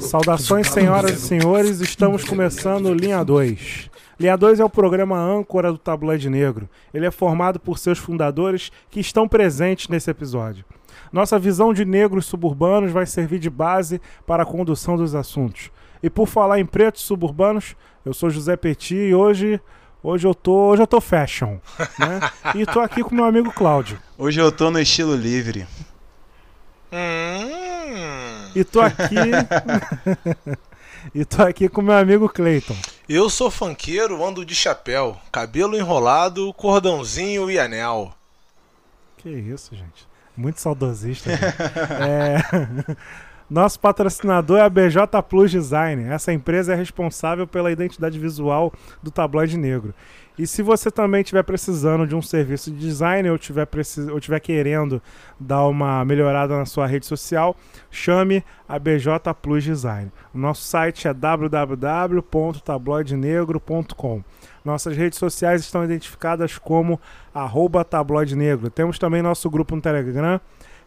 Saudações, senhoras e senhores, estamos começando Linha 2. Linha 2 é o programa âncora do Tabloide Negro. Ele é formado por seus fundadores que estão presentes nesse episódio. Nossa visão de negros suburbanos vai servir de base para a condução dos assuntos. E por falar em pretos suburbanos, eu sou José Petit e hoje hoje eu tô, hoje eu tô fashion, né? E tô aqui com meu amigo Cláudio. Hoje eu tô no estilo livre. Hum, E tô aqui E tô aqui com meu amigo Clayton. eu sou funkeiro, ando de chapéu, cabelo enrolado, cordãozinho e anel. Que isso, gente. Muito saudosista. gente. É, Nosso patrocinador é a BJ Plus Design. Essa empresa é responsável pela identidade visual do tabloide negro. E se você também estiver precisando de um serviço de design ou estiver precis... ou tiver querendo dar uma melhorada na sua rede social, chame a BJ Plus Design. Nosso site é www.tabloidenegro.com. Nossas redes sociais estão identificadas como arroba tabloide negro. Temos também nosso grupo no Telegram.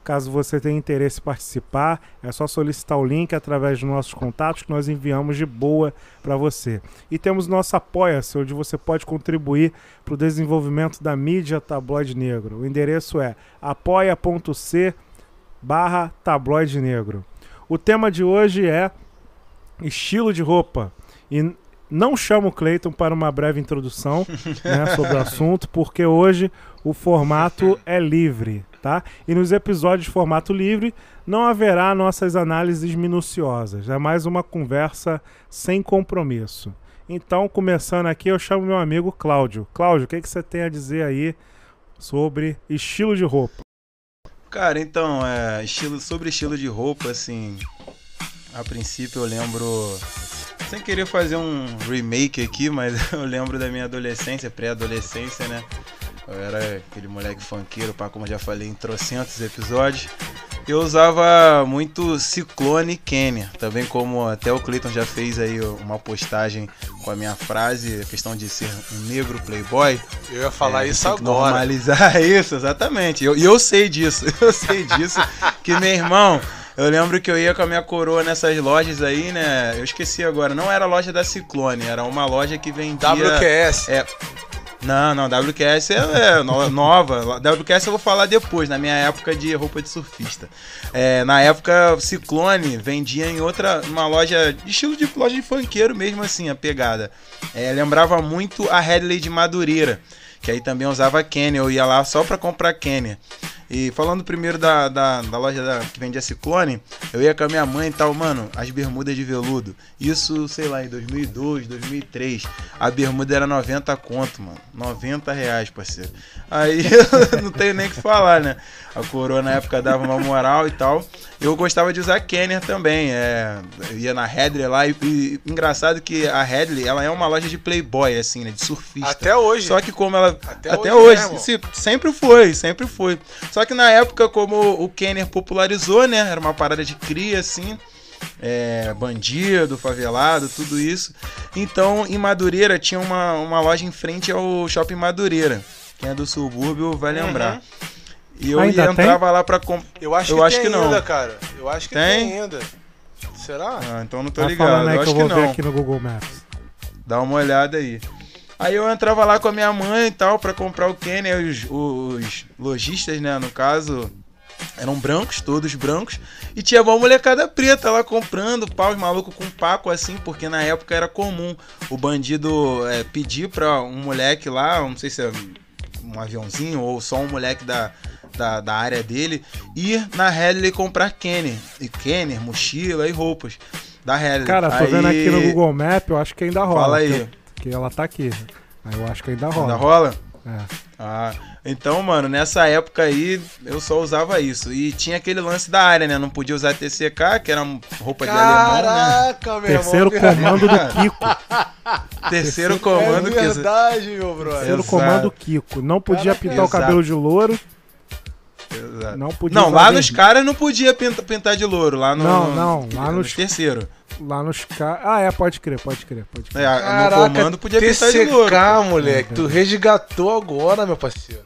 Caso você tenha interesse em participar, é só solicitar o link através dos nossos contatos que nós enviamos de boa para você. E temos nosso Apoia-se, onde você pode contribuir para o desenvolvimento da mídia Tabloide Negro. O endereço é apoia.c barra tabloide negro. O tema de hoje é estilo de roupa. E não chamo o Clayton para uma breve introdução né, sobre o assunto, porque hoje o formato é livre, tá? E nos episódios de formato livre não haverá nossas análises minuciosas. É mais uma conversa sem compromisso. Então, começando aqui, eu chamo meu amigo Cláudio. Cláudio, o que, que você tem a dizer aí sobre estilo de roupa? Cara, então, é, estilo, sobre estilo de roupa, assim, a princípio eu lembro, sem querer fazer um remake aqui, mas eu lembro da minha adolescência, pré-adolescência, né? Eu era aquele moleque funkeiro, pá, como eu já falei em trocentos episódios. Eu usava muito Ciclone Kenya, também como até o Clayton já fez aí uma postagem com a minha frase, a questão de ser um negro playboy. Eu ia falar É, isso agora. Normalizar isso, exatamente. E eu, eu sei disso, eu sei disso. que meu irmão, eu lembro que eu ia com a minha coroa nessas lojas aí, né? Eu esqueci agora, não era a loja da Ciclone, era uma loja que vendia. WQS. É. Não, não, WQS é, é no- nova. WQS eu vou falar depois, na minha época de roupa de surfista. É, na época, Ciclone vendia em outra, uma loja, estilo de loja de funkeiro mesmo assim, a pegada. É, lembrava muito a Headley de Madureira, que aí também usava Kenner, eu ia lá só pra comprar Kenner. E falando primeiro da, da, da loja da- que vendia Ciclone, eu ia com a minha mãe e tal, mano, as bermudas de veludo. Isso, sei lá, em 2002, 2003. A bermuda era 90 conto, mano. 90 reais, parceiro. Aí eu não tenho nem o que falar, né? A coroa na época dava uma moral e tal. Eu gostava de usar Kenner também. É, eu ia na Headley lá e, e engraçado que a Headley, ela é uma loja de playboy, assim, né? De surfista. Até hoje. Só que como ela. Até Até, hoje, hoje, né, irmão? se- sempre foi, sempre foi. Só que na época, como o Kenner popularizou, né? Era uma parada de cria, assim. é, bandido, favelado, tudo isso. Então, em Madureira tinha uma, uma loja em frente ao Shopping Madureira. Quem é do subúrbio vai lembrar. Uhum. E eu Ainda ia entrava lá pra comprar. Eu acho Eu que acho tem que não. ainda, cara. Eu acho que Tem? tem, ainda. Será? Ah, então não tô Tá ligado. falando aí Eu que acho eu que vou ver não. aqui no Google Maps. Dá uma olhada aí. Aí eu entrava lá com a minha mãe e tal pra comprar o Kenner, os, os lojistas, né, no caso, eram brancos, todos brancos, e tinha uma molecada preta lá comprando, pau, os malucos com paco assim, porque na época era comum o bandido é, pedir pra um moleque lá, não sei se é um aviãozinho ou só um moleque da, da, da área dele, ir na Headley comprar Kenner, e Kenner, mochila e roupas da Headley. Cara, tô Aí- vendo aqui no Google Map, eu acho que ainda rola. Fala aí. Porque- ela tá aqui. Aí eu acho que ainda rola. Ainda rola? É. Ah, então, mano, nessa época aí eu só usava isso. E tinha aquele lance da área, né? Não podia usar TCK, que era roupa de alemão, né? Caraca, meu Terceiro irmão. comando do Kiko. Terceiro comando é que. verdade, meu brother. Terceiro Exato. comando Kiko. Não podia Caraca, pintar o exato. cabelo de louro. Exato. Não podia Não, lá nos caras não podia pinta- pintar de louro. Lá no. Não, não, lá nos- terceiro. Lá nos caras. Ah, é, pode crer, pode crer, pode crer. É, no Caraca, comando podia pintar de louro. TCK, moleque. Tu resgatou agora, meu parceiro.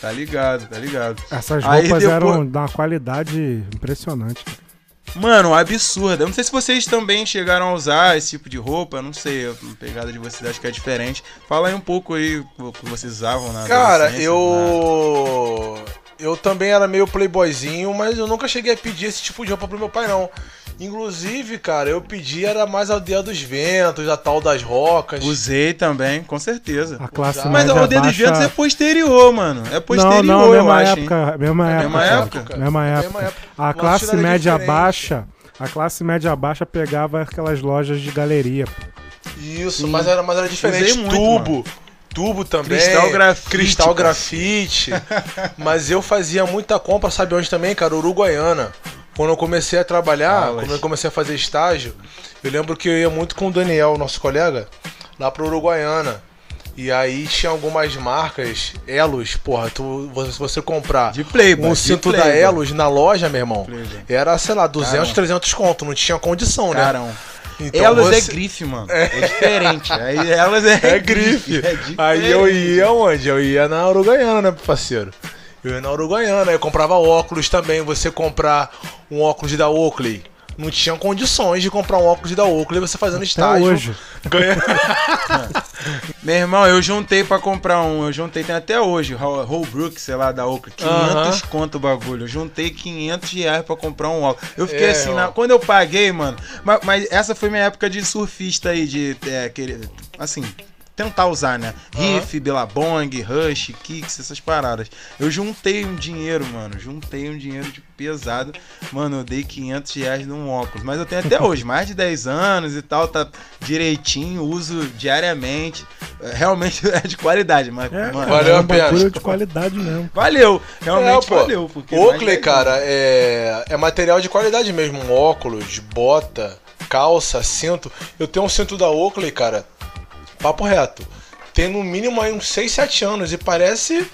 Tá ligado, tá ligado. Essas Aí roupas depois- eram de uma qualidade impressionante. cara. Mano, absurda. Eu não sei se vocês também chegaram a usar esse tipo de roupa, não sei, a pegada de vocês acho que é diferente. Fala aí um pouco aí o que vocês usavam na Cara, eu. Eu também era meio playboyzinho, mas eu nunca cheguei a pedir esse tipo de roupa pro meu pai, não. Inclusive, cara, eu pedi era mais a aldeia dos ventos, a tal das rocas. Usei também, com certeza. A classe Usava. Mas a aldeia dos ventos é posterior, mano. É Não, posterior, não, eu mesma acho. hein? época, mesma É época. mesma cara. época? Mesma época. Mesma época. A Uma classe média diferente. baixa, a classe média baixa pegava aquelas lojas de galeria. pô. Isso, Sim. mas era, mas era diferente. Usei muito, tubo. Tubo também. Cristal grafite, Cristal grafite. mas eu fazia muita compra, sabe onde também, cara? Uruguaiana. Quando eu comecei a trabalhar, quando eu comecei a fazer estágio, eu lembro que eu ia muito com o Daniel, nosso colega, lá pro Uruguaiana. E aí tinha algumas marcas, Elos, porra, tu, se você comprar De Playboy. um cinto da Playboy. Elos na loja, meu irmão, Playboy. era, sei lá, 200, Caramba. 300 conto, não tinha condição, né? Carão. Então elas é você- grife, mano. É, diferente. Aí elas é, É grife. É diferente. Aí eu ia onde? Eu ia na Uruguaiana, né, parceiro? Eu ia na Uruguaiana, eu comprava óculos também. Você comprar um óculos da Oakley. Não tinha condições de comprar um óculos da Oakley você fazendo Até estágio. hoje. Ganha... Meu irmão, eu juntei pra comprar um. Eu juntei, tem até hoje, Hol- Holbrook, sei lá, da Oakley. 500 Aham. conto o bagulho. Eu juntei 500 reais pra comprar um óculos. Eu fiquei É, assim, na- quando eu paguei, mano. Mas, mas essa foi minha época de surfista aí, de é, querer. Assim. Tentar usar, né? Aham. Riff, Billabong, Rush, Kicks, essas paradas. Eu juntei um dinheiro, mano. Juntei um dinheiro de pesado. Mano, eu dei 500 reais num óculos. Mas eu tenho até hoje, mais de 10 anos e tal. Tá direitinho, uso diariamente. É, Realmente é de qualidade, mas, É, mano, Valeu é a um pena. de qualidade mesmo. valeu. Realmente É, pô. valeu. Porque Oakley, de- cara, é, é material de qualidade mesmo. Um óculos, bota, calça, cinto. Eu tenho um cinto da Oakley, cara. Papo reto. Tem no mínimo aí uns 6, 7 anos e parece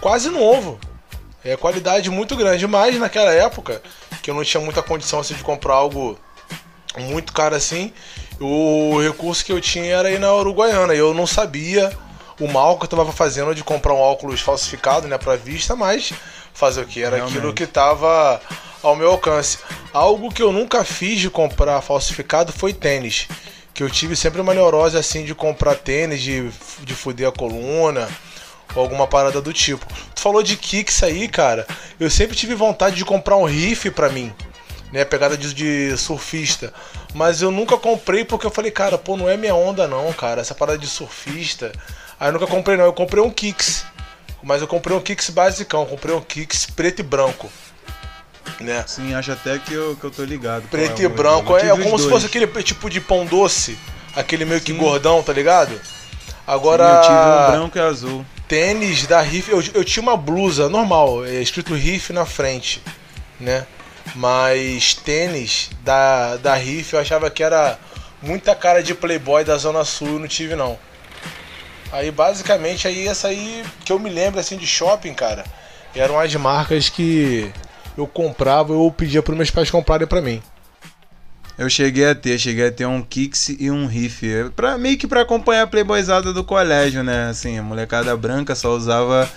quase novo. É qualidade muito grande. Mas naquela época, que eu não tinha muita condição assim, de comprar algo muito caro assim, o recurso que eu tinha era ir na Uruguaiana. E eu não sabia o mal que eu tava fazendo de comprar um óculos falsificado, né, pra vista, mas fazer o que? Era Realmente. aquilo que tava ao meu alcance. Algo que eu nunca fiz de comprar falsificado foi tênis. Que eu tive sempre uma neurose assim de comprar tênis, de, de fuder a coluna, ou alguma parada do tipo. Tu falou de kicks aí, cara. Eu sempre tive vontade de comprar um riff pra mim, né? Pegada de, de surfista. Mas eu nunca comprei porque eu falei, cara, pô, não é minha onda não, cara. Essa parada de surfista. Aí eu nunca comprei não. Eu comprei um kicks. Mas eu comprei um kicks basicão. Comprei um kicks preto e branco. Né? Sim, acho até que eu, que eu tô ligado. Preto é e branco. É Eu tive como os se dois. fosse aquele tipo de pão doce. Aquele meio que Sim. gordão, tá ligado? Sim, Agora. eu tive um branco e azul. tênis da Riff, eu, eu tinha uma blusa normal, é escrito Riff na frente, né? Mas tênis da, da Riff eu achava que era muita cara de playboy da Zona Sul e não tive não. Aí basicamente aí essa aí que eu me lembro assim de shopping, cara, eram as marcas que eu comprava ou pedia para meus pais comprarem pra mim. Eu cheguei a ter, cheguei a ter um Kicks e um Riff. Pra, meio que pra acompanhar a playboyzada do colégio, né? Assim, a molecada branca só usava.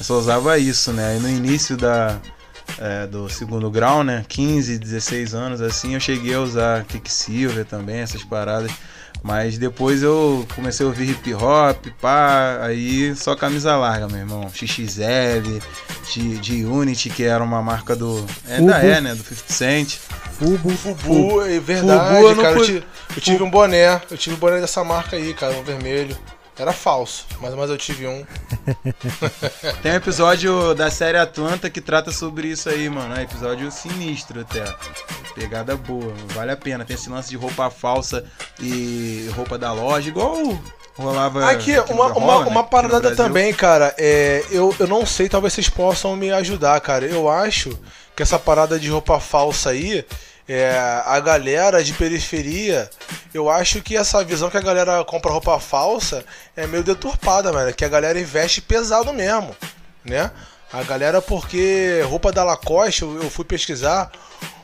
Só usava isso, né? E no início da, é, do segundo grau, né? 15, 16 anos, assim, eu cheguei a usar Quicksilver também, essas paradas. Mas depois eu comecei a ouvir hip hop, pá, aí só camisa larga, meu irmão. XXL, de, de Unity, que era uma marca do. Ainda Fubu. é, né? Do 50 Cent. Fubo. Fubu, é verdade, Fubu eu cara. Eu, fui- ti- eu tive um boné, eu tive um boné dessa marca aí, cara, um vermelho. Era falso, mas, mas eu tive um. Tem um episódio da série Atlanta que trata sobre isso aí, mano. É um episódio sinistro até. Pegada boa, vale a pena. Tem esse lance de roupa falsa e roupa da loja, igual rolava. Aqui, uma, rola, uma, né, uma parada também, cara. É, eu, eu não sei, talvez vocês possam me ajudar, cara. Eu acho que essa parada de roupa falsa aí, é, a galera de periferia, eu acho que essa visão que a galera compra roupa falsa é meio deturpada, mano. Que a galera investe pesado mesmo, né? A galera, porque roupa da Lacoste, eu, eu fui pesquisar,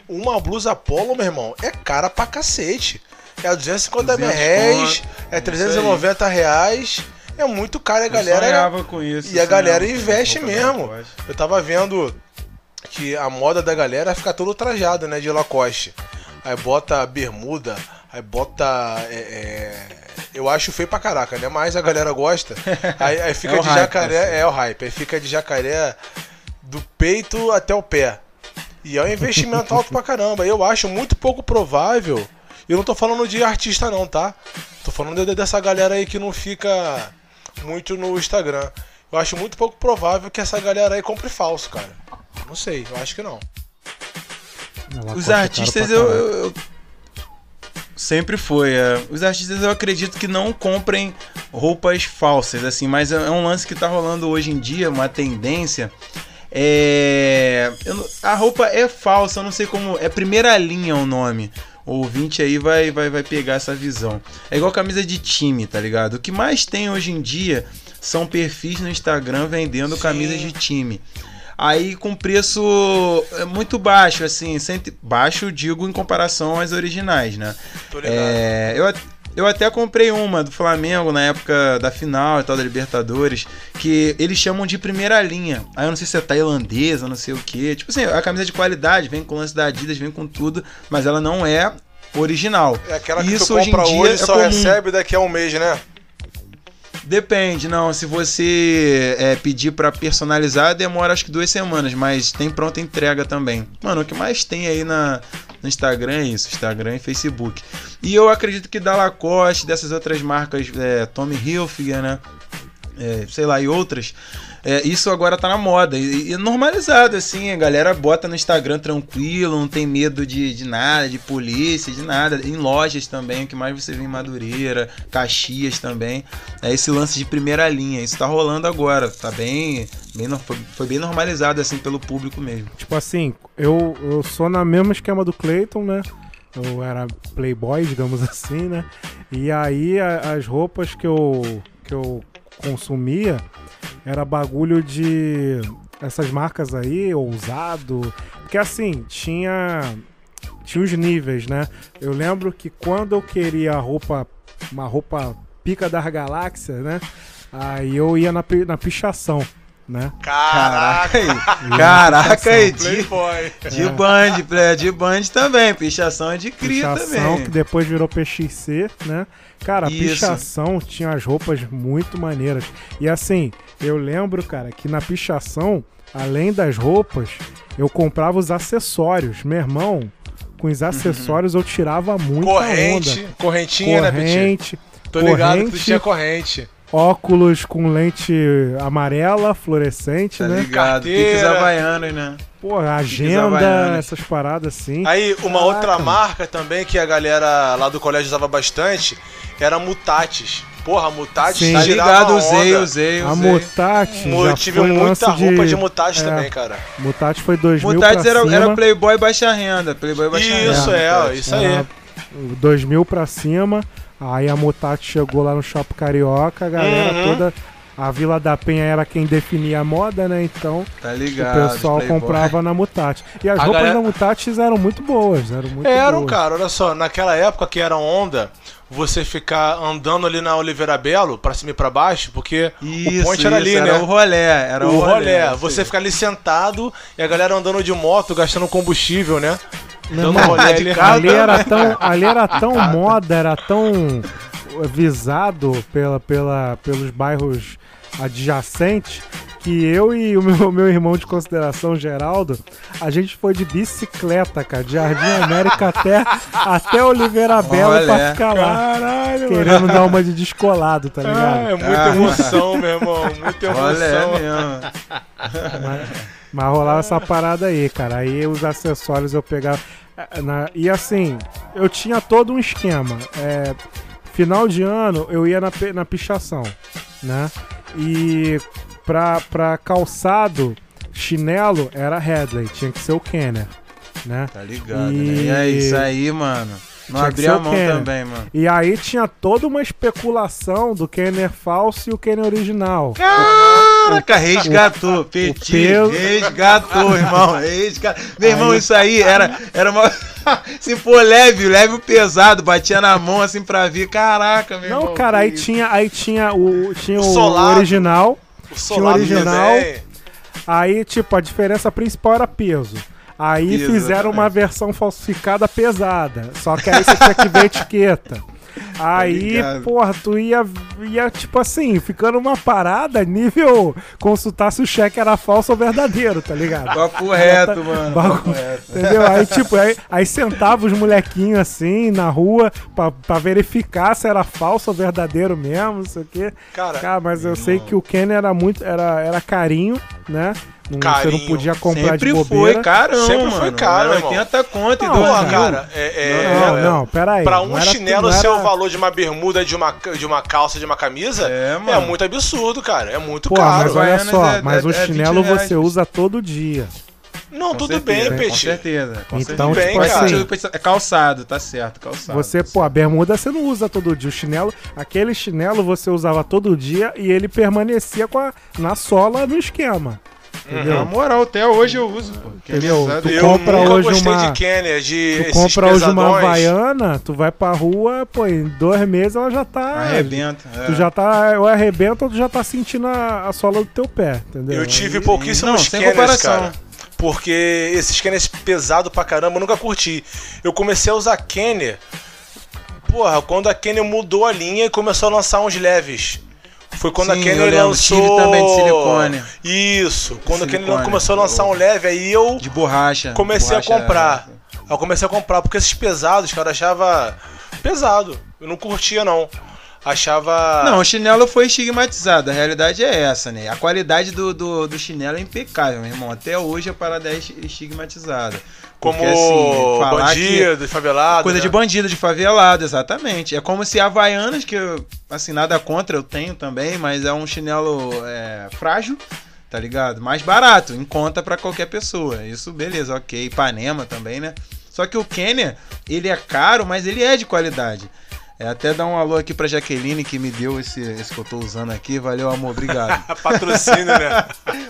uma blusa polo, meu irmão, é cara pra cacete. É 250 mil 200 reais, é Isso 390 reais. é muito caro a Eu galera. sonhava com isso. e a galera investe mesmo. Eu tava vendo que a moda da galera é ficar todo trajado, né? De Lacoste. Aí bota bermuda, aí bota. é, é, Eu acho feio pra caraca, né? Mas a galera gosta. Aí, aí fica É de hype, jacaré. assim. É o hype. Aí fica de jacaré do peito até o pé. E é um investimento alto pra caramba. Eu acho muito pouco provável. Eu não tô falando de artista, não, tá? Tô falando de- dessa galera aí que não fica muito no Instagram. Eu acho muito pouco provável que essa galera aí compre falso, cara. Não sei, eu acho que não. Lacoste Os artistas eu, eu- sempre foi. é. Os artistas eu acredito que não comprem roupas falsas, assim, mas é é um lance que tá rolando hoje em dia, uma tendência. É, não- a roupa é falsa, eu não sei como. É primeira linha o nome. O ouvinte aí vai, vai, vai pegar essa visão. É igual camisa de time, tá ligado? O que mais tem hoje em dia são perfis no Instagram vendendo Sim. camisas de time. Aí com preço é, muito baixo, assim, cento- baixo digo em comparação às originais, né? É, eu, eu até comprei uma do Flamengo na época da final e tal da Libertadores, que eles chamam de primeira linha. Aí eu não sei se é tailandesa, não sei o que. Tipo assim, a camisa de qualidade, vem com lance da Adidas, vem com tudo, mas ela não é original. É aquela que Isso tu hoje compra hoje é só comum. recebe daqui a um mês, né? Depende, não. Se você é, pedir pra personalizar, demora acho que duas semanas, mas tem pronta entrega também. Mano, o que mais tem aí na, no Instagram é isso, Instagram e Facebook. E eu acredito que da Lacoste, dessas outras marcas, é, Tommy Hilfiger, né? É, sei lá, e outras. É, isso agora tá na moda. E, e normalizado, assim, a galera bota no Instagram tranquilo, não tem medo de, de nada, de polícia, de nada. Em lojas também, o que mais você vê em Madureira, Caxias também. É esse lance de primeira linha. Isso tá rolando agora. Tá bem. bem foi, foi bem normalizado, assim, pelo público mesmo. Tipo assim, eu, eu sou na mesma esquema do Clayton, né? Eu era playboy, digamos assim, né? E aí a- as roupas que eu, que eu consumia era bagulho de essas marcas aí, ousado. Porque assim, tinha tinha os níveis, né? Eu lembro que quando eu queria roupa, uma roupa pica das galáxias, né? Aí eu ia na, na pichação, né? Caraca Caraca pichação. aí. De, de band, de band também. Pichação é de cria Pichação, também. que depois virou PXC, né? Cara, a pichação tinha as roupas muito maneiras. E assim, eu lembro, cara, que na pichação, além das roupas, eu comprava os acessórios. Meu irmão, com os acessórios eu tirava muita Corrente, onda. correntinha, né, Petit? Corrente, Tô ligado que tu corrente. tinha corrente. Óculos com lente amarela, fluorescente, Tá né? ligado? Piques havaianos, né? Pô, agenda, havaianas. essas paradas assim. Aí, uma Caraca, outra marca também que a galera lá do colégio usava bastante era Mutatis. Porra, Mutatis Sim. Tá ligado? onda. Usei, usei, A usei. Mutati Mo- já Eu tive muita roupa de, de Mutatis é. também, cara. Mutatis foi 2000 Mutatis pra era, cima. era Playboy baixa renda. Playboy baixa renda. Isso, é, ó, isso aí. Era 2000 pra cima. Aí a Mutati chegou lá no Shopping Carioca, a galera Uhum. toda. A Vila da Penha era quem definia a moda, né? Então Tá o ligado? pessoal Playboy. comprava na Mutati. E as A roupas galera- da Mutatis eram muito boas, eram muito Eram, boas. cara, olha só, naquela época que era onda, você ficar andando ali na Oliveira Belo, pra cima e pra baixo, porque Isso, o ponte era ali, isso, né? Era o rolé. Era o rolé, isso você ficar ali sentado e a galera andando de moto, gastando combustível, né? Dando irmão, rolê ali. ali era tão, ali era tão moda, era tão visado pela, pela, pelos bairros adjacentes que eu e o meu, meu irmão de consideração, Geraldo, a gente foi de bicicleta, cara, de Jardim América até, até Oliveira Bela pra Olha, ficar lá, Caralho, querendo dar uma de descolado, tá Ah, ligado? é muita Ah. emoção, meu irmão. Muita emoção. mesmo. Mas, mas rolava essa parada aí, cara. Aí os acessórios eu pegava. eh, na- e assim, eu tinha todo um esquema. É, final de ano eu ia na, na pichação, né? E pra, pra calçado, chinelo era Headley, tinha que ser o Kenner, né? Tá ligado, E- né? E é isso aí, mano. Não Tinha que abri ser a o mão Kenner. também, mano. E aí tinha toda uma especulação do Kenner falso e o Kenner original. Caraca, resgatou. Petit, peso- resgatou, irmão. Resgatou. Meu irmão, Aí- isso aí era, era uma. Se for leve, leve o pesado, batia na mão assim pra ver. Caraca, meu Não, irmão. cara, aí isso. tinha, aí tinha o, tinha O o, solado. original. O solado original. também. Aí, tipo, a diferença principal era peso. Aí fizeram uma versão falsificada pesada. Só que aí você tinha que ver a etiqueta. Aí, ligado. porra, tu ia, ia, tipo assim, ficando uma parada nível consultar se o cheque era falso ou verdadeiro, tá ligado? Papo reto, mano. Bagu- Papo reto. Entendeu? Aí, tipo, aí, aí sentava os molequinhos assim na rua pra, pra verificar se era falso ou verdadeiro mesmo, não sei o quê. Cara, Cara, mas eu sei que o Ken era muito. Era, era carinho, né? Não, Você Carinho. não podia comprar Sempre de foi bobeira. carão, Sempre foi mano. caro, Era irmão. 80 conto e Não, mil. cara, é, é- Não, é- não, pera aí. Pra não um era- chinelo não ser era- o valor de uma bermuda, de uma, de uma calça, de uma camisa, É, é, mano. muito absurdo, cara. É muito Pô, caro. mas olha só, é- mas é- o é 20 chinelo você usa todo dia. Não, Com tudo certeza, bem, Com Peixe. certeza. Com Então, certeza. Tudo bem, tipo cara. assim, É calçado, tá certo, calçado. você, pô, a bermuda você não usa todo dia. O chinelo, aquele chinelo você usava todo dia e ele permanecia com a, na sola no esquema. Na Entendeu? moral, até hoje eu uso, pô. Que é Entendeu? Tu Eu compra hoje uma- de Kenner, de Tu compra hoje uma pesadões. Havaiana, tu vai pra rua, pô, em dois meses ela já tá. Arrebenta. é. Tu já tá. Ou arrebenta ou tu já tá sentindo a, a sola do teu pé, entendeu? Eu tive Aí- pouquíssimos Não, sem Kenners, comparação. cara. Porque esses Kenners pesado pra caramba, eu nunca curti. Eu comecei a usar Kenner, porra, quando a Kenner mudou a linha e começou a lançar uns leves. Foi quando Sim, a lembro. lançou... Tive também de silicone. Isso, quando a Kenner silicone. começou a lançar um leve, aí eu De borracha. comecei Borracha- a comprar. Eu comecei a comprar, porque esses pesados, cara, achava pesado. Eu não curtia, não. Achava... Não, o chinelo foi estigmatizado. A realidade é essa, né? A qualidade do, do, do chinelo é impecável, meu irmão. Até hoje a parada é esti- estigmatizada. Como Porque, assim, bandido, favelado. Coisa né? de bandido, de favelado, exatamente. É como se Havaianas, que eu, assim, nada contra, eu tenho também, mas é um chinelo é, frágil, tá ligado? Mais barato, em conta pra qualquer pessoa. Isso, beleza, ok. Ipanema também, né? Só que o Kenner, ele é caro, mas ele é de qualidade. É, até dar um alô aqui pra Jaqueline que me deu esse, esse que eu tô usando aqui. Valeu, amor, obrigado. Patrocínio, né?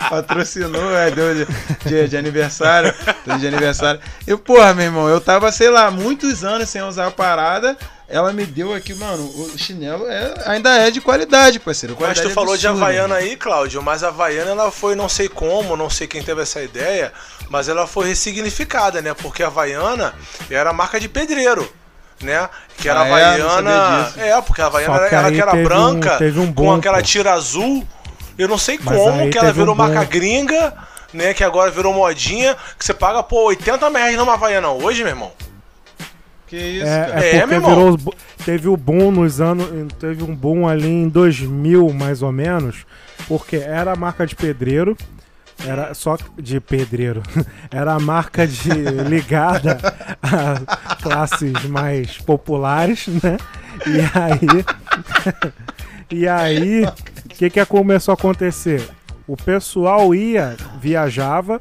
Patrocinou, é, deu de, de, de aniversário. De aniversário. E, porra, meu irmão, eu tava, sei lá, muitos anos sem usar a parada. Ela me deu aqui, mano, o chinelo é, ainda é de qualidade, parceiro. Mas Qualidade tu falou de absurda. Havaiana aí, Cláudio, mas a Havaiana ela foi, não sei como, não sei quem teve essa ideia, mas ela foi ressignificada, né? Porque a Havaiana era marca de pedreiro, né? Que era Ah, é? Havaiana. É, porque a Havaiana era, que ela aí que era teve um- branca, teve um com boom, aquela tira azul. Eu não sei Mas como que ela teve um virou marca gringa, né? Que agora virou modinha, que você paga, pô, 80 reais numa Havaiana hoje, meu irmão. Que isso, É, cara. é É, porque meu irmão. virou, bo- teve o boom nos anos. Teve um boom ali em 2000, mais ou menos. Porque era a marca de pedreiro. Era só de pedreiro. Era a marca de ligada a classes mais populares, né? E aí. e aí, o que, que começou a acontecer? O pessoal ia, viajava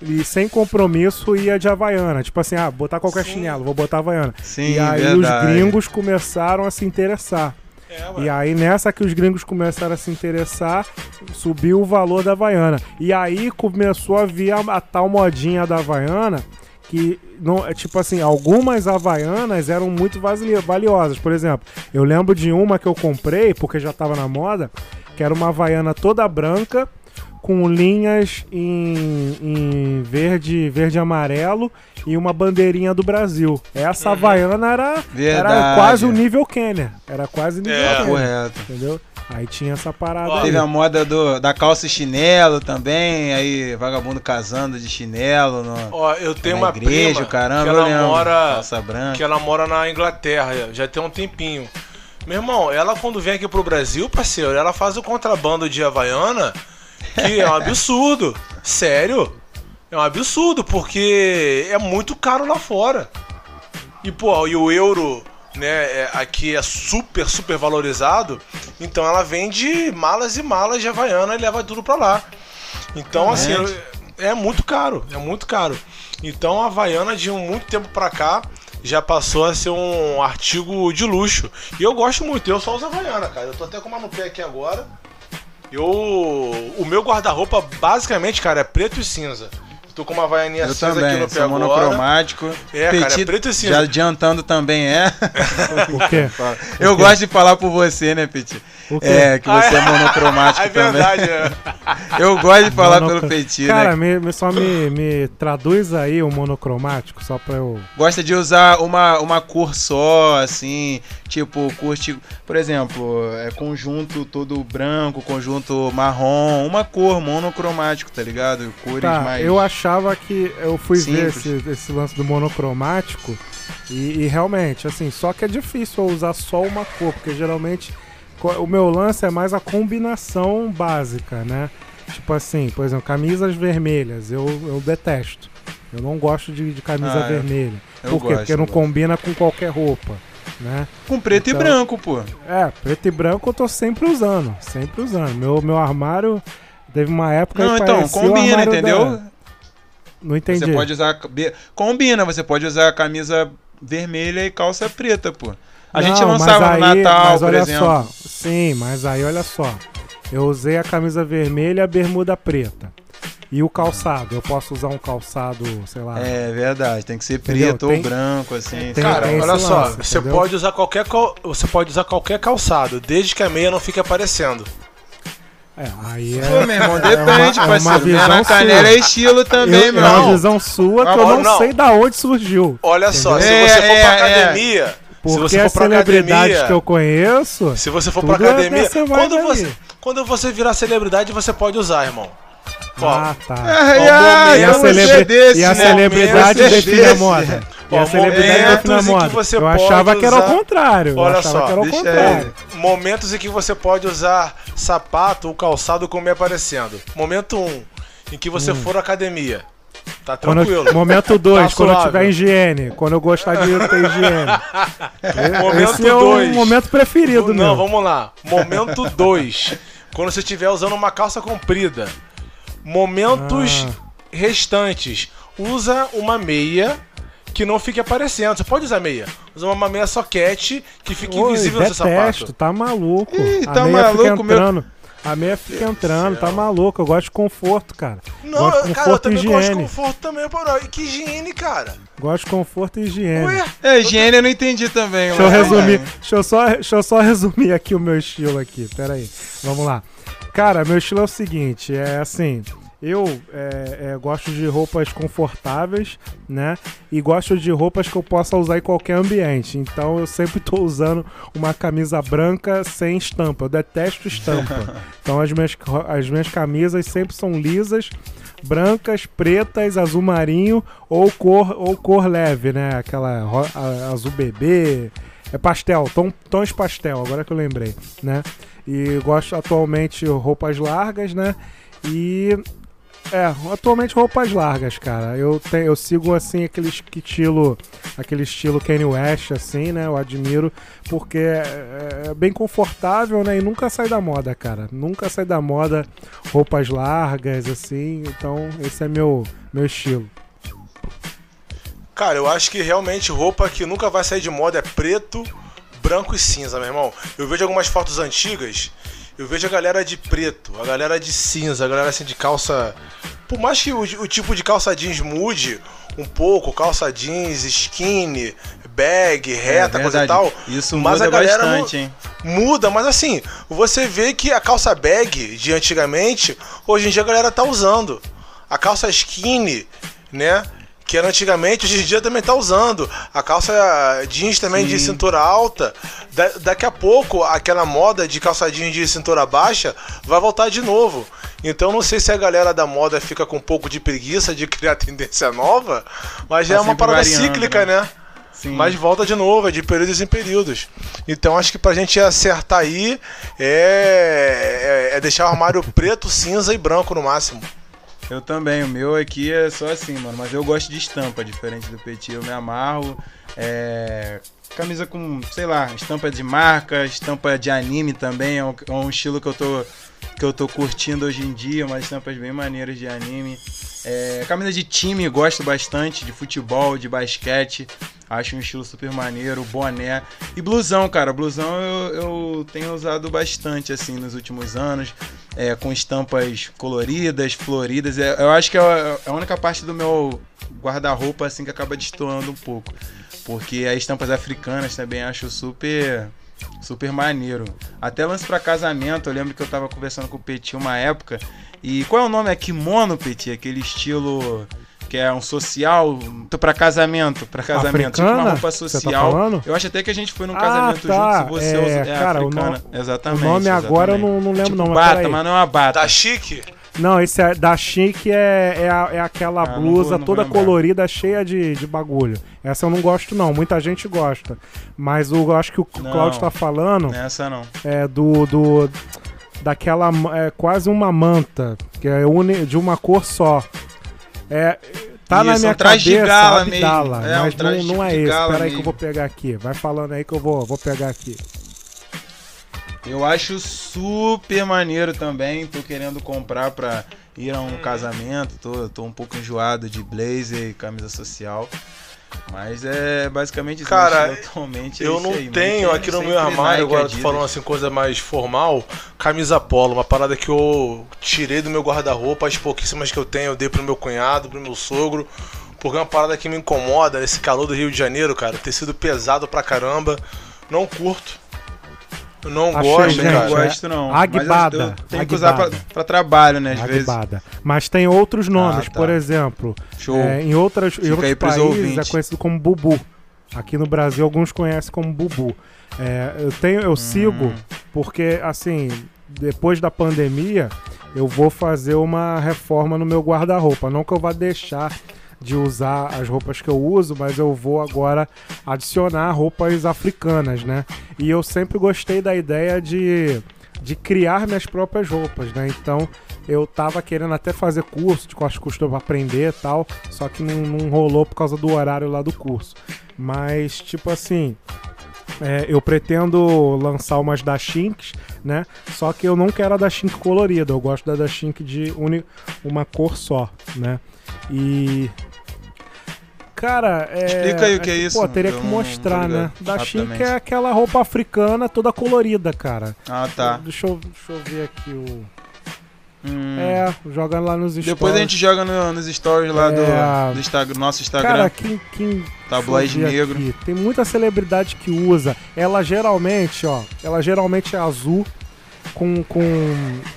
e sem compromisso ia de Havaiana. Tipo assim, ah, botar qualquer chinelo, vou botar Havaiana. Sim, e aí verdade. os gringos começaram a se interessar. É, E aí, nessa que os gringos começaram a se interessar, subiu o valor da Havaiana. E aí começou a vir a, a tal modinha da Havaiana, que, não, é tipo assim, algumas Havaianas eram muito vali- valiosas. Por exemplo, eu lembro de uma que eu comprei, porque já tava na moda, que era uma Havaiana toda branca, com linhas em, em verde, verde e amarelo e uma bandeirinha do Brasil. Essa Havaiana era, era Verdade. quase o nível Kenner. Era quase nível É. Kenner. Correto. Entendeu? Aí tinha essa parada Ó. Teve a moda do, da calça e chinelo também, aí vagabundo casando de chinelo no, Ó, eu tenho na uma igreja, prima o caramba, que ela lembro. mora calça branca. que ela mora na Inglaterra, já tem um tempinho. Meu irmão, ela quando vem aqui pro Brasil, parceiro, ela faz o contrabando de Havaiana, que é um absurdo. Sério? É um absurdo, porque é muito caro lá fora. E, pô, e o euro, né, é- aqui é super, super valorizado. Então ela vende malas e malas de Havaiana e leva tudo pra lá. Então, assim, Realmente. é muito caro, é muito caro. Então a Havaiana de muito tempo pra cá já passou a ser um artigo de luxo. E eu gosto muito, eu só uso Havaiana, cara. Eu tô até com uma no pé aqui agora. Eu. O meu guarda-roupa, basicamente, cara, é preto e cinza. Tô com uma vaianinha Eu cinza aqui também, no pé sou agora. monocromático. É, cara, é preto e cinza. Já adiantando também é. O quê? Eu gosto de falar por você, né, Petit? O quê? É, que você é Ah, monocromático É também. verdade, é. Eu gosto de falar Monocro- pelo Petit, Cara, né? me, me- só me, me traduz aí o monocromático, só pra eu. Gosta de usar uma, uma cor só, assim, tipo, curte, por exemplo, é conjunto todo branco, conjunto marrom, uma cor monocromático, tá ligado? Cores Tá, mais. eu achava que. Eu fui ver Simples. esse, esse lance do monocromático e, e realmente, assim, só que é difícil eu usar só uma cor, porque geralmente o meu lance é mais a combinação básica, né? Tipo assim, por exemplo, camisas vermelhas, eu, eu detesto. Eu não gosto de, de camisa Ah, vermelha. eu Por quê? gosto, Porque não gosto. combina com qualquer roupa, né? Com preto Então- e branco, pô. É, preto e branco eu tô sempre usando, sempre usando. Meu, meu armário teve uma época Não, que então, combina, entendeu? da- Não entendi. Você pode usar. Combina, você pode usar a camisa vermelha e calça preta, pô. A gente Não, lançava mas no aí- Natal, mas por olha exemplo. Só, sim, mas aí olha só. Eu usei a camisa vermelha e a bermuda preta. E o calçado, eu posso usar um calçado, sei lá. É verdade, tem que ser Entendeu? preto Tem- ou branco, assim. tem- Cara, esse olha só, lance, você entendeu? pode usar qualquer você pode usar qualquer calçado, desde que a meia não fique aparecendo. É, aí é. Pô, meu irmão, é depende, uma- é uma parceiro. Meia visão na canela sua. é estilo também, eu, meu é uma visão sua que eu não, não. sei da onde surgiu. Olha só, se É, você for é, pra é. academia, se Porque você as for pra celebridades academia, que eu conheço. se você for pra é academia, quando você, quando você virar celebridade, você pode usar, irmão. Ah, tá. Ó, ai, E a, gostei desse, e a né? celebridade define a desse. Moda. E a celebridade momentos define a em que moda. você Eu pode achava que era o usar- contrário. Olha só, que era o contrário. momentos em que você pode usar sapato ou calçado como é aparecendo. Momento 1, um, em que você for à academia. Tá Hum. Tranquilo. eu- momento 2, Tá quando eu tiver higiene. Quando eu gostar de ter higiene. Momento Esse é o 2. momento preferido Não, meu. vamos lá. Momento 2. quando você estiver usando uma calça comprida. Momentos Ah. restantes. Usa uma meia que não fique aparecendo. Você pode usar meia. Usa uma meia soquete que fique Oi, invisível no seu detesto, sapato. tá maluco. Ih, a tá meia maluco, fica meu- entrando. A meia fica entrando, tá maluco. Eu gosto de conforto, cara. Não, gosto de cara, eu conforto e também gosto de higiene. conforto também, porra. E que higiene, cara? Gosto de conforto e higiene. Ué, É, higiene eu não entendi também. Deixa eu resumir, deixa eu, só, deixa eu só resumir aqui o meu estilo aqui. Pera aí. Vamos lá. Cara, meu estilo é o seguinte, é assim, eu é, é, gosto de roupas confortáveis, né? E gosto de roupas que eu possa usar em qualquer ambiente. Então eu sempre tô usando uma camisa branca sem estampa. Eu detesto estampa. Então as minhas, as minhas camisas sempre são lisas, brancas, pretas, azul marinho ou cor, ou cor leve, né? Aquela azul bebê. É pastel, tom, tons pastel, agora que eu lembrei, né? E gosto atualmente roupas largas, né? E é, atualmente roupas largas, cara. Eu tenho, eu sigo assim aquele estilo, aquele estilo Kanye West, assim, né? Eu admiro porque é, é bem confortável, né? E nunca sai da moda, cara. Nunca sai da moda roupas largas, assim. Então esse é meu meu estilo. Cara, eu acho que realmente roupa que nunca vai sair de moda é preto, branco e cinza, meu irmão. Eu vejo algumas fotos antigas, eu vejo a galera de preto, a galera de cinza, a galera assim de calça. Por mais que o, o tipo de calça jeans mude um pouco, calça jeans, skinny, bag, É, reta, coisa e tal. Isso mas muda a galera bastante, hein? Muda, mas assim, você vê que a calça bag de antigamente, hoje em dia a galera tá usando. A calça skinny, né? Que era antigamente, hoje em dia também tá usando. A calça jeans também de Sim. cintura alta. Da- daqui a pouco, aquela moda de calça jeans de cintura baixa vai voltar de novo. Então não sei se a galera da moda fica com um pouco de preguiça de criar tendência nova, mas Tá é uma parada variando, cíclica, né? né? Sim. Mas volta de novo, é de períodos em períodos. Então acho que pra gente acertar aí é, é, é deixar o armário preto, cinza e branco no máximo. Eu também, o meu aqui é só assim, mano. Mas eu gosto de estampa, diferente do Petit. Eu me amarro. É. Camisa com, sei lá, estampa de marca, estampa de anime também. É um, é um estilo que eu tô. Que eu tô curtindo hoje em dia, umas estampas bem maneiras de anime. É, camisa de time, gosto bastante, de futebol, de basquete. Acho um estilo super maneiro, boné. E blusão, cara. Blusão eu, eu tenho usado bastante, assim, nos últimos anos. é, com estampas coloridas, floridas. É, eu acho que é a, é a única parte do meu guarda-roupa assim que acaba destoando um pouco. Porque as estampas africanas também acho super super maneiro. Até lance para casamento, eu lembro que eu tava conversando com o Petit uma época. E qual é o nome? É kimono, Petit? Aquele estilo que é um social para casamento, para casamento, tipo uma roupa Tá social. falando? eu acho até que a gente foi num Ah, casamento tá. junto, se você É, usa é cara, o africana. nome- exatamente. o nome agora eu exatamente. não- não lembro tipo não, mas bata, mas não é uma bata. Tá chique? Não, esse é, da Chic é, é, a- é aquela Ah, não blusa vou- não vou toda lembrar. colorida, cheia de, de bagulho. Essa eu não gosto, não. Muita gente gosta. Mas o, eu acho que o Não. Claudio tá falando Essa não. é do. do daquela. É quase uma manta, que é uni- de uma cor só. É. Tá na Isso, minha um cabeça, gala Abdala, mesmo. É, um mas traje não, não é esse. gala Pera aí que eu vou pegar aqui. Vai falando aí que eu vou, vou pegar aqui. Eu acho super maneiro também. Tô querendo comprar pra ir a um casamento. Tô, tô um pouco enjoado de blazer e camisa social. Mas é basicamente isso. Cara, Meu estilo atualmente é Eu não aí, tenho Tenho aqui no meu armário, Nike, agora tô falando assim, coisa mais formal, camisa polo, uma parada que eu tirei do meu guarda-roupa, as pouquíssimas que eu tenho, eu dei pro meu cunhado, pro meu sogro, porque é uma parada que me incomoda nesse calor do Rio de Janeiro, cara, tecido pesado pra caramba, não curto. Eu não Achei, gosto, gente, Eu não cara. é gosto, não. Aguibada, Mas eu, eu tenho que usar pra, pra trabalho, né? Às vezes. Aguibada. Mas tem outros nomes, tá. por exemplo. Show. É, em, outras, em outros países ouvintes. é conhecido como bubu. Aqui no Brasil alguns conhecem como bubu. É, eu tenho, eu Hum. sigo porque assim, depois da pandemia, eu vou fazer uma reforma no meu guarda-roupa. Não que eu vá deixar de usar as roupas que eu uso, mas eu vou agora adicionar roupas africanas, né? E eu sempre gostei da ideia de, de criar minhas próprias roupas, né? Então eu tava querendo até fazer curso de costas costura pra aprender e tal, só que não, não rolou por causa do horário lá do curso. Mas, tipo assim, é, eu pretendo lançar umas da Shinks, né? Só que eu não quero a da Shink colorida, eu gosto da da Shink de uni- uma cor só, né? E. Cara, é. Explica aí o que é isso, Pô, teria que mostrar, né? Da rapidamente. é aquela roupa africana toda colorida, cara. Ah, tá. Deixa eu, deixa eu ver aqui o. Hum. É, jogando lá nos stories. Depois a gente joga no- nos stories lá do, É. do Instagram, nosso Instagram. Cara, quem, quem Tabloide negro. aqui. Tem muita celebridade que usa. Ela geralmente, ó, ela geralmente é azul com, com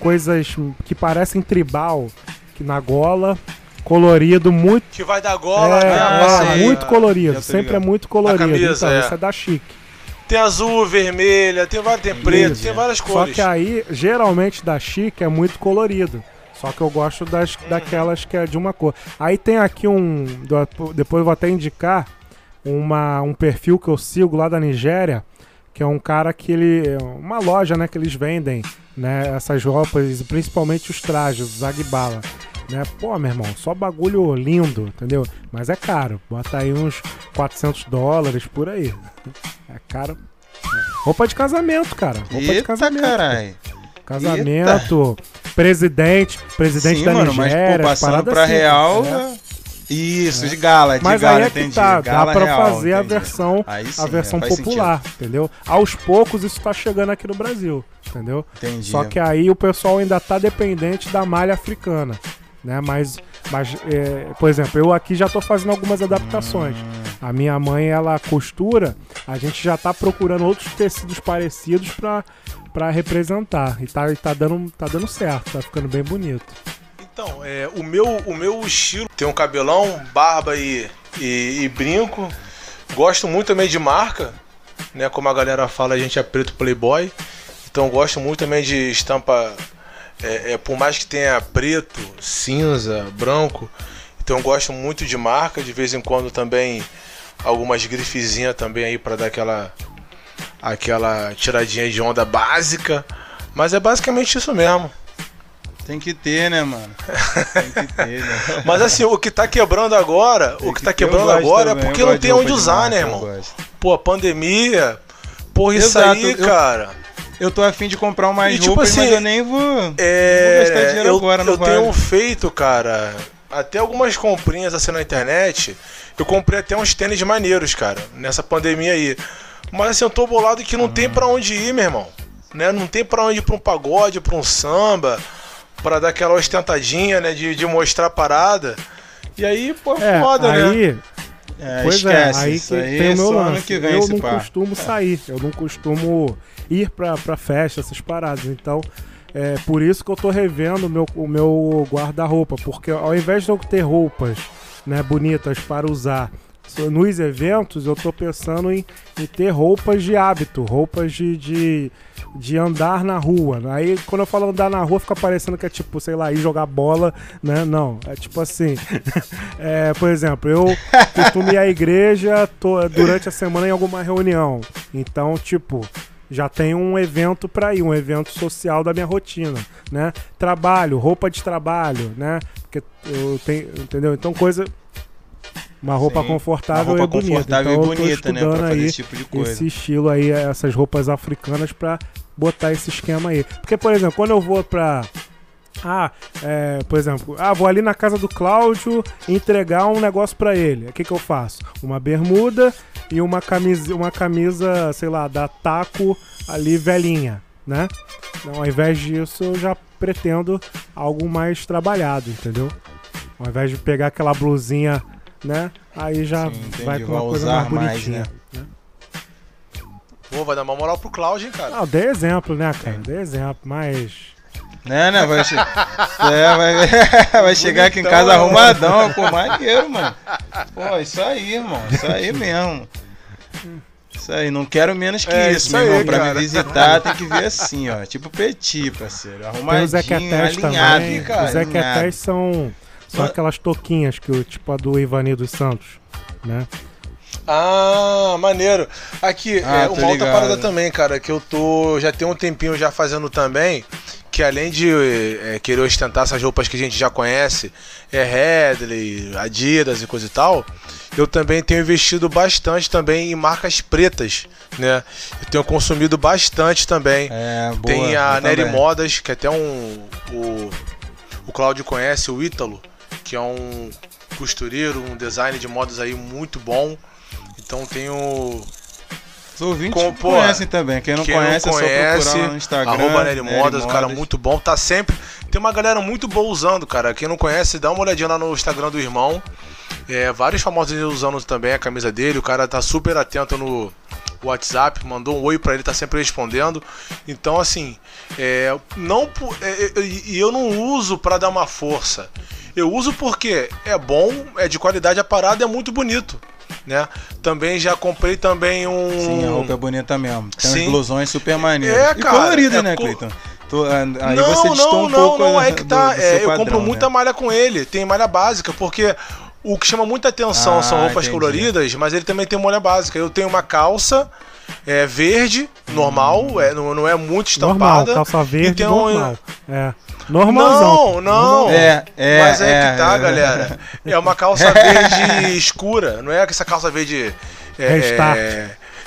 coisas que parecem tribal que na gola, colorido, muito Que vai da gola, é, ah, muito colorido, sempre é muito colorido. camisa, então, é. isso é da chique. Tem azul, vermelha, tem, várias, tem preto, tem várias Só cores. que aí, geralmente da chique é muito colorido. Só que eu gosto das, daquelas que é de uma cor. Aí tem aqui um. Depois eu vou até indicar uma, um perfil que eu sigo lá da Nigéria, que é um cara que ele. Uma loja, né, que eles vendem né, essas roupas, e principalmente os trajes, os Agbala. Né? Pô, meu irmão, só bagulho lindo, entendeu? Mas é caro. Bota aí uns 400 dólares por aí. É caro. Roupa de casamento, cara. Roupa de Eita, casamento. caralho. Casamento, presidente, presidente Sim, da mano, mas Nigéria, pô, passando pra assim, real. né? Isso, de gala, de Mas gala, aí é que entendi. tá, dá pra real, fazer a entendi. versão, Aí a sim, versão faz popular, entendeu? Aos poucos isso tá chegando aqui no Brasil, entendeu? sentido. Entendi. Só que aí o pessoal ainda tá dependente da malha africana, né? Mas, mas é, por exemplo, eu aqui já tô fazendo algumas adaptações. A minha mãe, ela costura, a gente já tá procurando outros tecidos parecidos pra representar. E tá, e tá, dando, tá dando certo, tá ficando bem bonito. Então, é, o, meu, o meu estilo tem um cabelão, barba e, e, e brinco. Gosto muito também de marca, né? Como a galera fala, a gente é preto playboy. Então gosto muito também de estampa, é, é, por mais que tenha preto, cinza, branco. Então gosto muito de marca, de vez em quando também algumas grifezinhas também aí para dar aquela aquela tiradinha de onda básica. Mas é basicamente isso mesmo. Tem que ter, né, mano? Tem que ter, né? Mas assim, o que tá quebrando agora, o que tá Eu quebrando agora também, é porque eu não tem de onde usar, marca, né, eu irmão? Pô, a pandemia. Porra, isso Exato, aí, eu- cara. Eu tô afim de comprar umas E, tipo roupas, mas assim, eu nem vou. É. Vou gastar dinheiro eu agora, não eu vale. tenho feito, cara, até algumas comprinhas assim na internet. Eu comprei até uns tênis maneiros, cara, nessa pandemia aí. Mas assim, eu tô bolado que não tem pra onde ir, meu irmão. né? Não tem pra onde ir pra um pagode, pra um samba, pra dar aquela ostentadinha, né? De, de mostrar a parada. E aí, pô, É, foda, né? aí, É, pois esquece. é, aí isso que aí tem o é meu só lance. ano que vem eu não pá. costumo sair, eu não costumo ir pra festa, essas paradas. Então, é por isso que eu tô revendo meu, o meu guarda-roupa, porque ao invés de eu ter roupas né, bonitas para usar nos eventos, eu tô pensando em, em ter roupas de hábito, roupas de, de, de andar na rua. Aí, quando eu falo andar na rua, fica parecendo que é tipo, sei lá, ir jogar bola, né? Não, é tipo assim. É, por exemplo, eu costumo ir à igreja to- durante a semana em alguma reunião. Então, tipo, já tem um evento pra ir, um evento social da minha rotina, né? Trabalho, roupa de trabalho, né? Porque eu tenho, entendeu? Então, coisa uma roupa Sim, confortável Uma roupa e bonita. confortável então, e eu tô bonita, né? Pra estudando fazer aí esse tipo de coisa. esse estilo aí, essas roupas africanas pra botar esse esquema aí. Porque, por exemplo, quando eu vou pra. Ah, é, por exemplo, ah, vou ali na casa do Cláudio entregar um negócio pra ele. O que, que eu faço? Uma bermuda e uma camisa, uma camisa, sei lá, da Taco ali velhinha, né? Então, ao invés disso, eu já pretendo algo mais trabalhado, entendeu? Ao invés de pegar aquela blusinha, né? Aí já Sim, vai com uma coisa mais mais, bonitinha. né? Pô, vai dar uma moral pro Cláudio, hein, cara. Ah, eu dei exemplo, né, cara? Dei exemplo, mas. Né, né? Vai, che- é, vai, vai chegar aqui em casa né, mano? arrumadão, pô, maneiro, mano. Pô, isso aí, irmão. Isso aí mesmo. Isso aí, não quero menos que É, isso, isso meu aí, irmão. Pra cara. me visitar tem que vir assim, ó. Tipo petit, parceiro. Tem os Arrumadinho, alinhado, também. cara. os Zequetés alinhado. são, são aquelas toquinhas que o tipo a do Ivani dos Santos, né? Ah, maneiro. Aqui, Ah, é, uma outra ligado. parada também, cara, que eu tô. Já tem um tempinho já fazendo também. Que além de é, querer ostentar essas roupas que a gente já conhece, é Headley, Adidas e coisa e tal, eu também tenho investido bastante também em marcas pretas, né? Eu tenho consumido bastante também. É, boa. Tem a eu Nery também. Modas, que até um. O, o Cláudio conhece, o Ítalo, que é um costureiro, um design de modas aí muito bom. Então tenho. Os ouvintes Com- pô, conhecem também. Quem não Quem conhece, não é só conhece, procurar no Instagram. arroba Nery Modas, o cara muito bom. Tá sempre. Tem uma galera muito boa usando, cara. Quem não conhece, dá uma olhadinha lá no Instagram do irmão. É, vários famosos usando também a camisa dele. O cara tá super atento no WhatsApp, mandou um oi pra ele, tá sempre respondendo. Então, assim, é, não pu- é, é, e eu não uso pra dar uma força. Eu uso porque é bom, é de qualidade a parada, é muito bonito, né? Também já comprei também um Sim, a roupa é bonita mesmo. Tem Sim. blusões super maneiros. É, e cara, colorida, é né, co- Cleiton? Ah, Aí não, você não, um não, pouco não, é que do- tá. do é, seu eu compro né? muita malha com ele. Tem malha básica, porque o que chama muita atenção Ah, são roupas entendi. coloridas, mas ele também tem malha básica. Eu tenho uma calça é, verde, normal, é, não, não é muito Normal, estampada. calça verde, e tem um- normal. É. Normalzão. Não, não. É, é, Mas é, é, que tá, é. galera. É uma calça verde escura, não é essa calça verde. É, Restart.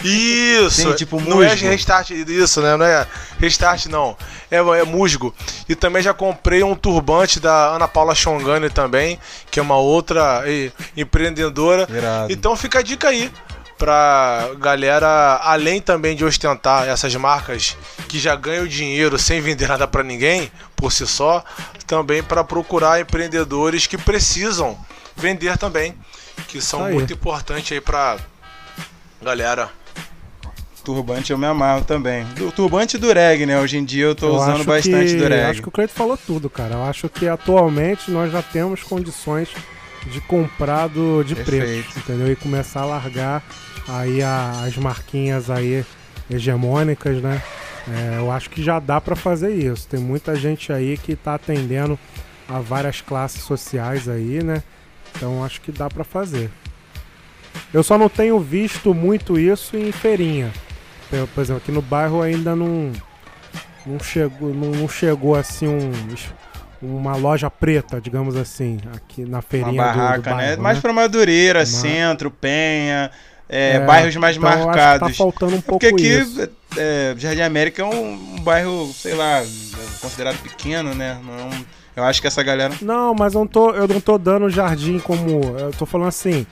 Isso, Sim, tipo não é musgo. restart, isso, né? Não é restart, não. É, é musgo. E também já comprei um turbante da Ana Paula Chongani também, que é uma outra eh, empreendedora. Irado. Então fica a dica aí pra galera, além também de ostentar essas marcas que já ganham dinheiro sem vender nada pra ninguém por si só, também para procurar empreendedores que precisam vender também, que são aí. muito importantes aí pra galera. Turbante eu me amarro também. Do turbante e do reg, né? Hoje em dia eu tô Eu usando bastante que, do reg. Acho que o Cleito falou tudo, cara. Eu acho que atualmente nós já temos condições de comprar do, de Perfeito. preço, entendeu? E começar a largar aí a- as marquinhas aí hegemônicas, né? É, eu acho que já dá pra fazer isso. Tem muita gente aí que tá atendendo a várias classes sociais aí, né? Então acho que dá pra fazer. Eu só não tenho visto muito isso em feirinha. Por exemplo, aqui no bairro ainda não não chegou, não, não chegou assim um, uma loja preta, digamos assim, aqui na Uma feirinha do- do, barraca, né? bairro, Mais pra Madureira, Mas- Centro, Penha, é, É, bairros mais então que marcados. tá faltando um É pouco Porque aqui, isso. é, Jardim América é um, um bairro, sei lá, considerado pequeno, né? Não é eu acho que essa galera. Não, mas eu não tô, eu não tô dando jardim como. Eu tô falando assim.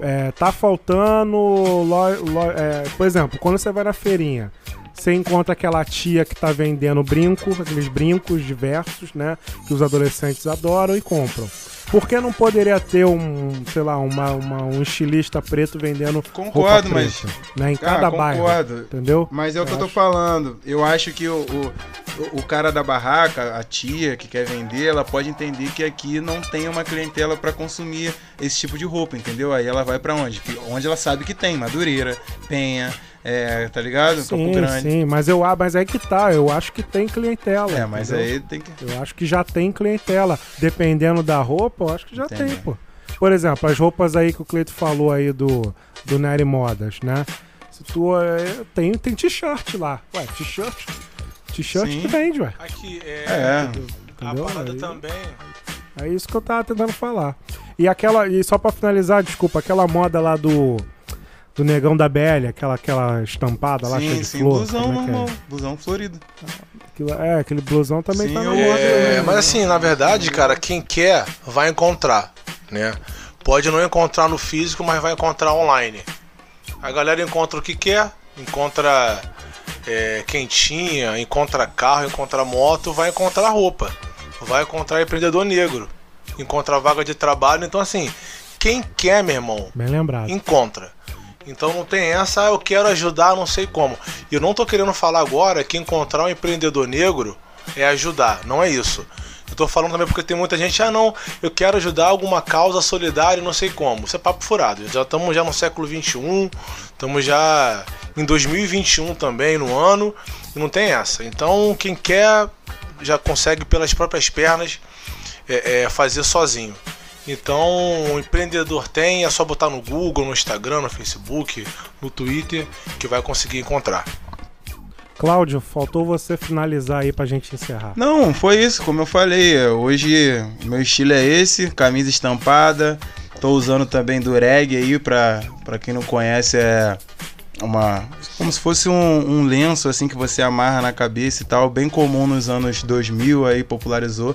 É, tá faltando. lo- lo- é, por exemplo, quando você vai na feirinha, Você encontra aquela tia que tá vendendo brinco, aqueles brincos diversos, né? Que os adolescentes adoram e compram. Por que não poderia ter um, sei lá, uma, uma- um estilista preto vendendo Concordo, roupa mas- preta, né, em Cara, cada bairro, concordo. entendeu? Mas é o que eu tô falando. Eu acho que o, o, o cara da barraca, a tia que quer vender, ela pode entender que aqui não tem uma clientela pra consumir esse tipo de roupa, entendeu? Aí ela vai pra onde? Onde ela sabe que tem, Madureira, Penha, é, tá ligado? Campo Sim, Grande. sim, mas eu ah, mas é que tá, eu acho que tem clientela. É, mas entendeu? aí tem que. Eu acho que já tem clientela. Dependendo da roupa, eu acho que já Entendi. tem, pô. Por exemplo, as roupas aí que o Cleito falou aí do, do Nery Modas, né? Se tu. é, tem tem t-shirt lá. Ué, t-shirt. T-shirt que vende, ué. Aqui, É. é. A Entendeu? parada Aí- também. É isso que eu tava tentando falar. E aquela. E só pra finalizar, desculpa, aquela moda lá do. Do negão da BL, aquela, aquela estampada lá cheia Sim, de sim, flor. blusão é que é? normal. Blusão florido. Aquilo- é, aquele blusão também Sim, tá moda. É, né? mas assim, na verdade, cara, quem quer vai encontrar, né? Pode não encontrar no físico, mas vai encontrar online. A galera encontra o que quer, encontra é, quentinha, encontra carro, encontra moto, vai encontrar roupa, vai encontrar empreendedor negro, encontra vaga de trabalho. Então, assim, quem quer, meu irmão, Bem lembrado. encontra. Então não tem essa, ah, eu quero ajudar, não sei como. E eu não tô querendo falar agora que encontrar um empreendedor negro é ajudar, não é isso. Eu tô falando também porque tem muita gente, ah não, eu quero ajudar alguma causa solidária, não sei como. Isso é papo furado. Já estamos já no século 21, estamos já em 2021 também no ano, e não tem essa. Então quem quer já consegue pelas próprias pernas é, é, fazer sozinho. Então, o empreendedor tem, é só botar no Google, no Instagram, no Facebook, no Twitter, que vai conseguir encontrar. Cláudio, faltou você finalizar aí pra gente encerrar. Não, foi isso, como eu falei. Hoje meu estilo é esse, camisa estampada. Tô usando também dureg aí pra, pra quem não conhece é uma como se fosse um, um lenço assim que você amarra na cabeça e tal, bem comum nos anos 2000 aí popularizou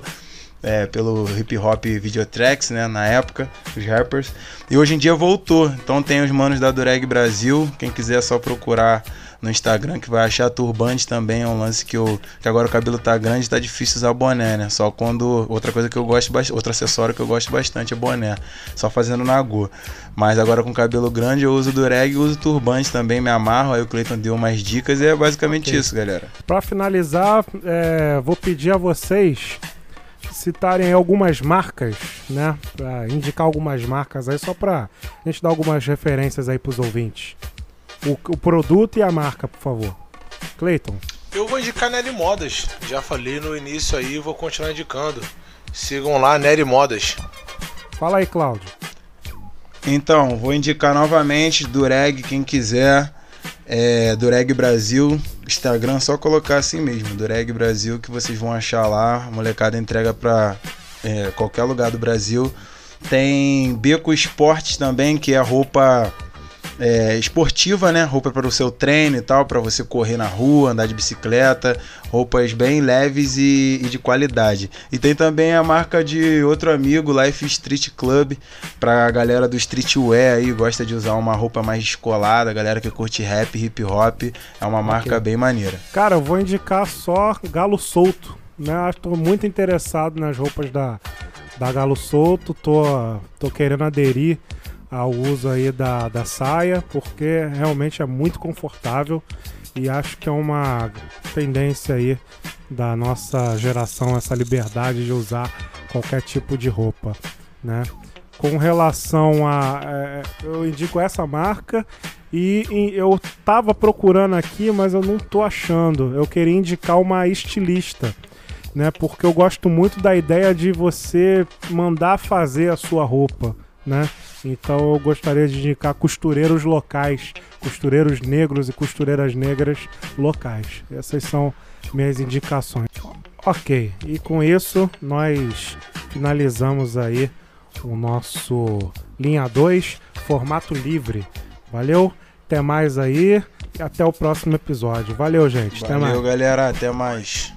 é, pelo hip hop videotracks, né, na época, os rappers. E hoje em dia voltou. Então tem os manos da Dureg Brasil, quem quiser é só procurar no Instagram que vai achar turbante também, é um lance que eu que agora o cabelo tá grande, tá difícil usar boné, né? Só quando outra coisa que eu gosto bastante, outro acessório que eu gosto bastante é boné, só fazendo na Go. Mas agora com cabelo grande eu uso dureg e uso turbante também, me amarro, aí o Cleiton deu umas dicas e é basicamente Ok. isso, galera. Pra finalizar, é, vou pedir a vocês citarem algumas marcas, né? Pra indicar algumas marcas aí, só pra gente dar algumas referências aí pros ouvintes. O, o produto e a marca, por favor. Cleiton, Eu vou indicar Nery Modas. Já falei no início aí, vou continuar indicando. Sigam lá, Nery Modas. fala aí, Cláudio. Então, vou indicar novamente Dureg, quem quiser. É, Dureg Brasil, Instagram, só colocar assim mesmo, Dureg Brasil, que vocês vão achar lá. A molecada entrega pra é, qualquer lugar do Brasil. Tem Beco Esportes também, que é roupa é, esportiva, né? Roupa para o seu treino e tal, para você correr na rua, andar de bicicleta, roupas bem leves e, e de qualidade. E tem também a marca de outro amigo, Life Street Club, pra galera do streetwear aí, gosta de usar uma roupa mais descolada, galera que curte rap, hip hop, é uma marca bem maneira. Cara, eu vou indicar só Galo Solto, né? Estou muito interessado nas roupas da, da Galo Solto, tô, tô querendo aderir ao uso aí da, da saia, porque realmente é muito confortável e acho que é uma tendência aí da nossa geração, essa liberdade de usar qualquer tipo de roupa, né? Com relação a. é, eu indico essa marca e, e eu tava procurando aqui, mas eu não tô achando. Eu queria indicar uma estilista, né? Porque eu gosto muito da ideia de você mandar fazer a sua roupa, né? Então eu gostaria de indicar costureiros locais, costureiros negros e costureiras negras locais. Essas são minhas indicações. Ok, e com isso nós finalizamos aí o nosso linha 2, formato livre. Valeu, até mais aí e até o próximo episódio. Valeu, gente. Até mais. Valeu, galera, até mais.